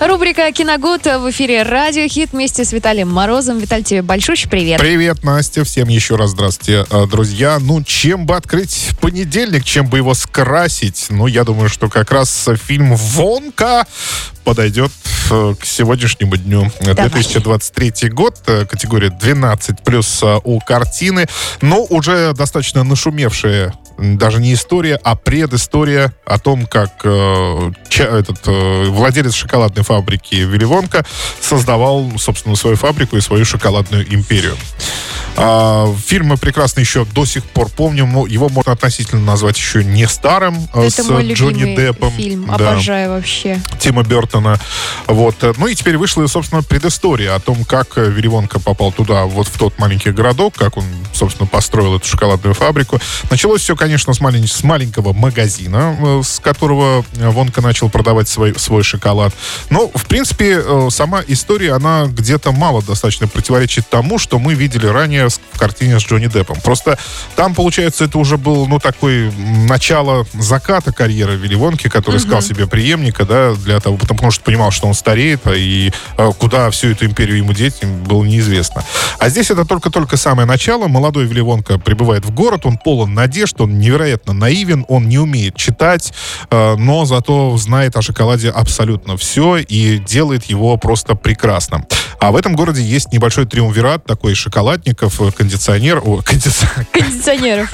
Рубрика «Киногуд» в эфире «Радио Хит» вместе с Виталием Морозом. Виталий, тебе большущий привет. Привет, Настя. Всем еще раз здравствуйте, э, друзья. Ну, чем бы открыть понедельник, чем бы его скрасить? Ну, я думаю, что как раз фильм «Вонка» подойдет э, к сегодняшнему дню. Давай. 2023 год, э, категория 12 плюс у картины, но уже достаточно нашумевшая даже не история, а предыстория о том, как э, ча- этот э, владелец шоколадной фабрики Вилли Вонка создавал, собственно, свою фабрику и свою шоколадную империю. А, фильм мы прекрасно еще до сих пор помним. Ну, его можно относительно назвать еще не старым, э, Это с мой Джонни Деппом. фильм. Да. Обожаю вообще. Тима Бертона. Вот. Ну и теперь вышла, собственно, предыстория о том, как э, Вилли Вонка попал туда, вот в тот маленький городок, как он, собственно, построил эту шоколадную фабрику. Началось все, конечно, с, малень- с маленького магазина, э, с которого э, Вонка начал продавать свой, свой шоколад. Но, в принципе, сама история, она где-то мало достаточно противоречит тому, что мы видели ранее с- в картине с Джонни Деппом. Просто там, получается, это уже был, ну, такой начало заката карьеры Вилли Вонки, который искал себе преемника, да, для того, потому что понимал, что он стареет, а и э, куда всю эту империю ему деть, было неизвестно. А здесь это только-только самое начало. Молодой Вилли Вонка прибывает в город, он полон надежд, он невероятно наивен, он не умеет читать, э, но зато знает о шоколаде абсолютно все и делает его просто прекрасно. А в этом городе есть небольшой триумвират такой шоколадников, э, кондиционер, о, кондиционер, Кондиционеров.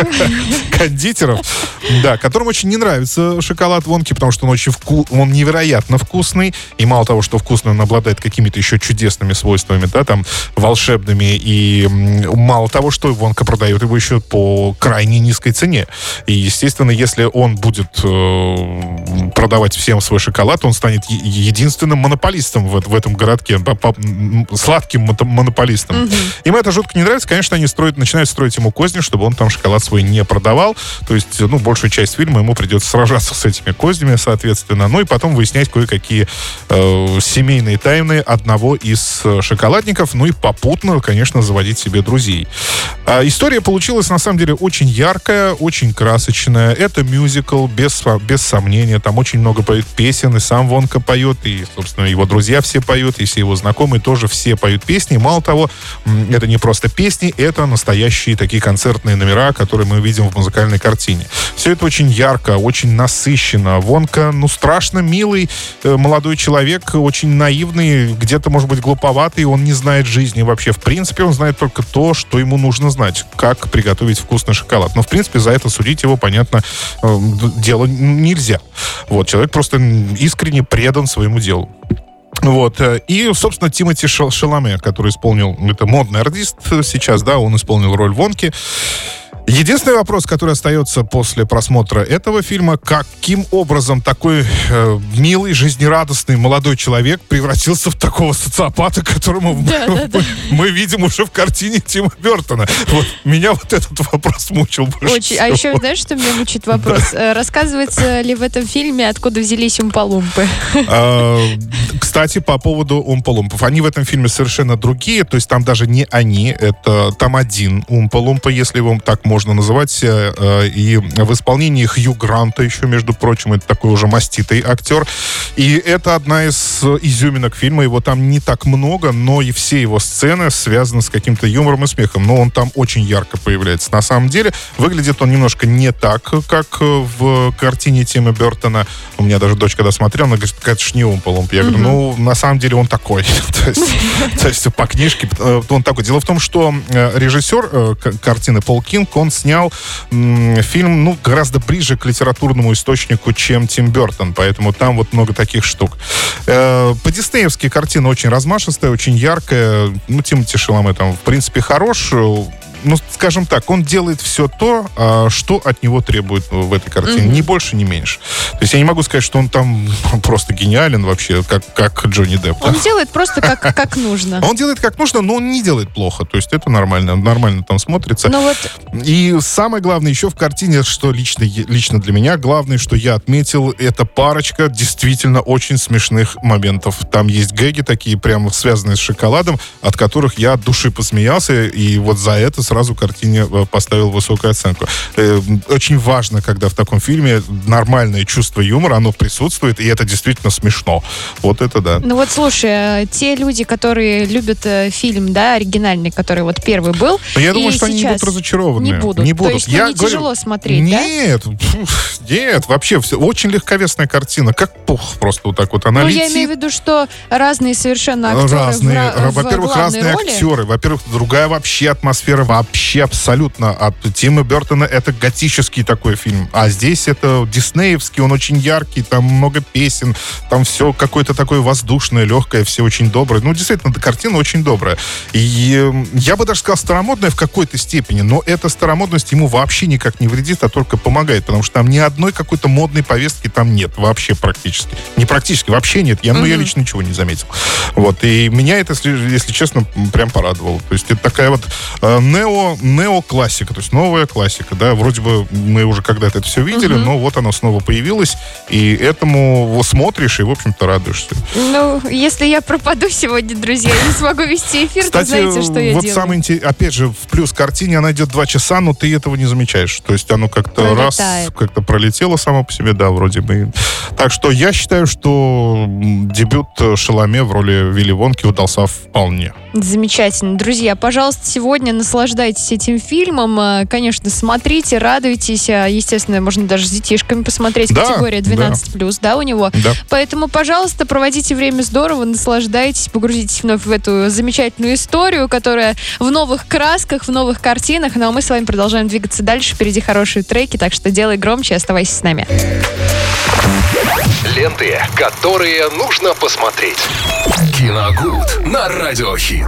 кондитеров, да, которым очень не нравится шоколад Вонки, потому что он очень вку... он невероятно вкусный, и мало того, что вкусный, он обладает какими-то еще чудесными свойствами, да, там, волшебными, и мало того, что Вонка продает его еще по крайне низкой цене. И, естественно, если он будет э, продавать всем свой шоколад, он станет единственным монополистом в, в этом городке, по- по- сладким монополистом. Им это жутко не нравится, конечно, они строят, начинают строить ему козни, чтобы он там шоколад свой не продавал. То есть, ну, большую часть фильма ему придется сражаться с этими кознями, соответственно. Ну и потом выяснять кое-какие э, семейные тайны одного из э, шоколадников. Ну и попутно, конечно, заводить себе друзей. А история получилась, на самом деле, очень яркая, очень красочная. Это мюзикл, без, без сомнения. Там очень много поет песен, и сам Вонка поет, и, собственно, его друзья все поют, и все его знакомые тоже все поют песни. Мало того, это не просто песни, это настоящие такие концертные номера, которые мы видим в музыкальной картине. Все это очень ярко, очень насыщенно. Вонка, ну, страшно милый э, молодой человек, очень наивный, где-то, может быть, глуповатый, он не знает жизни вообще. В принципе, он знает только то, что ему нужно знать, как приготовить вкусный шоколад. Но, в принципе, за это судить его, понятно, э, дело нельзя. Вот, человек просто искренне предан своему делу. Вот. э, И, собственно, Тимоти Шал- Шаломе, который исполнил, это модный артист сейчас, да, он исполнил роль Вонки. Единственный вопрос, который остается после просмотра этого фильма, каким образом такой э, милый, жизнерадостный молодой человек превратился в такого социопата, которому мы- Да-да-да. мы видим уже в картине Тима Бертона. Вот меня вот этот вопрос мучил больше Очень. А всего. еще, знаешь, что меня мучит вопрос? Э, Рассказывается ли в этом фильме, откуда взялись умпалумпы? А, Кстати, по поводу Умпа-Лумпов. Они в этом фильме совершенно другие, то есть там даже не они, это там один Умпа-Лумпа, если его так можно называть. э, И в исполнении Хью Гранта еще, между прочим, это такой уже маститый актер. И это одна из изюминок фильма. Его там не так много, но и все его сцены связаны с каким-то юмором и смехом. Но он там очень ярко появляется. На самом деле, выглядит он немножко не так, как в картине Тима Бертона. У меня даже дочь, когда смотрела, она говорит, это ж не Умпа-Лумп. Я говорю, ну, на самом деле он такой. то, есть, по книжке э, он такой. Дело в том, что э, режиссер картины Пол Кинг, он снял м, фильм, ну, гораздо ближе к литературному источнику, чем Тим Бертон. Поэтому там вот много таких штук. Э, По-диснеевски картина очень размашистая, очень яркая. Ну, Тимоти Шаломе там, в принципе, хорош. Ну, скажем так, он делает все то, а, что от него требует в этой картине. Ни больше, ни меньше. То есть я не могу сказать, что он там просто гениален вообще, как, как Джонни Депп. да. Он делает просто как, как нужно. Он делает как нужно, но он не делает плохо. То есть это нормально, нормально там смотрится. Ну вот, И самое главное еще в картине, что лично, лично для меня, главное, что я отметил, это парочка действительно очень смешных моментов. Там есть гэги такие, прямо связанные с шоколадом, от которых я от души посмеялся, и вот за это сразу картине э, поставил высокую оценку. Э, очень важно, когда в таком фильме нормальное чувство юмора, оно присутствует, и это действительно смешно. Вот это да. Ну вот слушай, э, те люди, которые любят фильм, да, оригинальный, который вот первый был. Но я думаю, что они будут разочарованы. Не будут. Не будут. То есть, ну, я не говорю, тяжело смотреть, нет, да? Нет, вообще все, очень легковесная картина, как пух просто вот так вот она Ну, летит. я имею в виду, что разные совершенно актеры Разные, во-первых, разные роли. актеры, во-первых, другая вообще атмосфера, вообще абсолютно от Тима Бертона это готический такой фильм, а здесь это диснеевский, он очень яркий, там много песен, там все какое-то такое воздушное, легкое, все очень добрые. Ну, действительно, эта картина очень добрая. И э, я бы даже сказал старомодная в какой-то степени, но эта старомодность ему вообще никак не вредит, а только помогает, потому что там ни одной какой-то модной повестки там нет вообще практически. Не практически, вообще нет. Я, ну, я лично ничего не заметил. Вот. И меня это, если, если честно, прям порадовало. То есть это такая вот э, нео, нео-классика, то есть новая классика, да, вроде бы мы уже когда-то это все видели, Мгм. но вот оно снова появилось, и этому смотришь и, в общем-то, радуешься. Ну, если я пропаду сегодня, друзья, не смогу вести эфир, то Кстати, знаете, что я вот делаю. самый опять же, в плюс картине она идет два часа, но ты этого не замечаешь. То есть оно как-то раз, как-то пролетело само по себе, да, вроде бы. Так что я считаю, что дебют э, Шаломе в роли Вилли Вонки удался вполне. Замечательно. Друзья, пожалуйста, сегодня наслаждайтесь этим фильмом. Э, Конечно, смотрите, радуйтесь. А, Естественно, можно даже с детишками посмотреть. Да, Категория 12+, да, у него? Да. Поэтому, пожалуйста, проводите время здорово, наслаждайтесь, погрузитесь вновь в эту замечательную историю, которая в новых красках, в новых картинах. Ну а мы с вами продолжаем двигаться дальше. Впереди хорошие треки, так что делай громче, оставайся с нами. Ленты, которые нужно посмотреть. Киногуд на Радиохит.